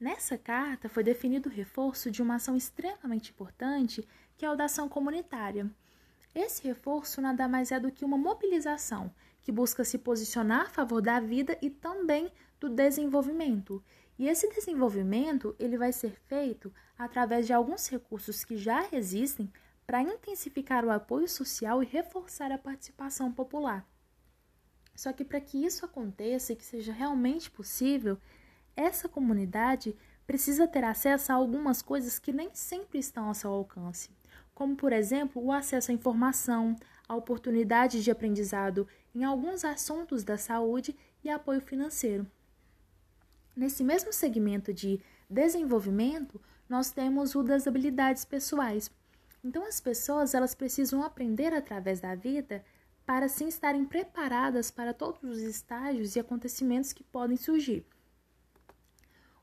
Nessa carta foi definido o reforço de uma ação extremamente importante, que é o da ação comunitária. Esse reforço nada mais é do que uma mobilização que busca se posicionar a favor da vida e também do desenvolvimento. E esse desenvolvimento ele vai ser feito através de alguns recursos que já existem para intensificar o apoio social e reforçar a participação popular. Só que para que isso aconteça e que seja realmente possível, essa comunidade precisa ter acesso a algumas coisas que nem sempre estão ao seu alcance, como, por exemplo, o acesso à informação, a oportunidade de aprendizado em alguns assuntos da saúde e apoio financeiro. Nesse mesmo segmento de desenvolvimento, nós temos o das habilidades pessoais. Então as pessoas elas precisam aprender através da vida para assim estarem preparadas para todos os estágios e acontecimentos que podem surgir.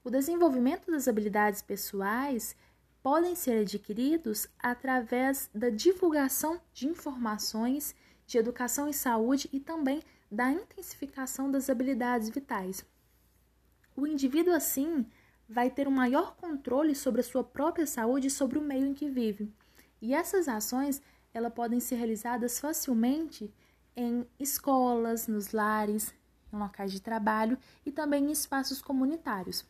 O desenvolvimento das habilidades pessoais podem ser adquiridos através da divulgação de informações de educação e saúde e também da intensificação das habilidades vitais. O indivíduo, assim, vai ter um maior controle sobre a sua própria saúde e sobre o meio em que vive. E essas ações elas podem ser realizadas facilmente em escolas, nos lares, em locais de trabalho e também em espaços comunitários.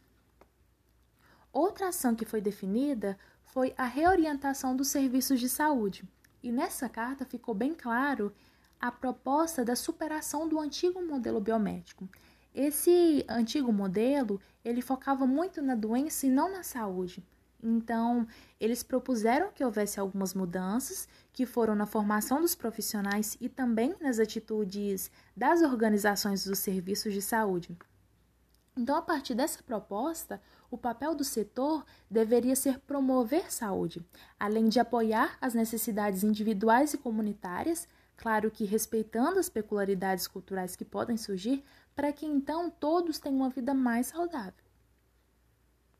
Outra ação que foi definida foi a reorientação dos serviços de saúde. E nessa carta ficou bem claro a proposta da superação do antigo modelo biomédico. Esse antigo modelo, ele focava muito na doença e não na saúde. Então, eles propuseram que houvesse algumas mudanças, que foram na formação dos profissionais e também nas atitudes das organizações dos serviços de saúde. Então, a partir dessa proposta, o papel do setor deveria ser promover saúde, além de apoiar as necessidades individuais e comunitárias, claro que respeitando as peculiaridades culturais que podem surgir, para que então todos tenham uma vida mais saudável.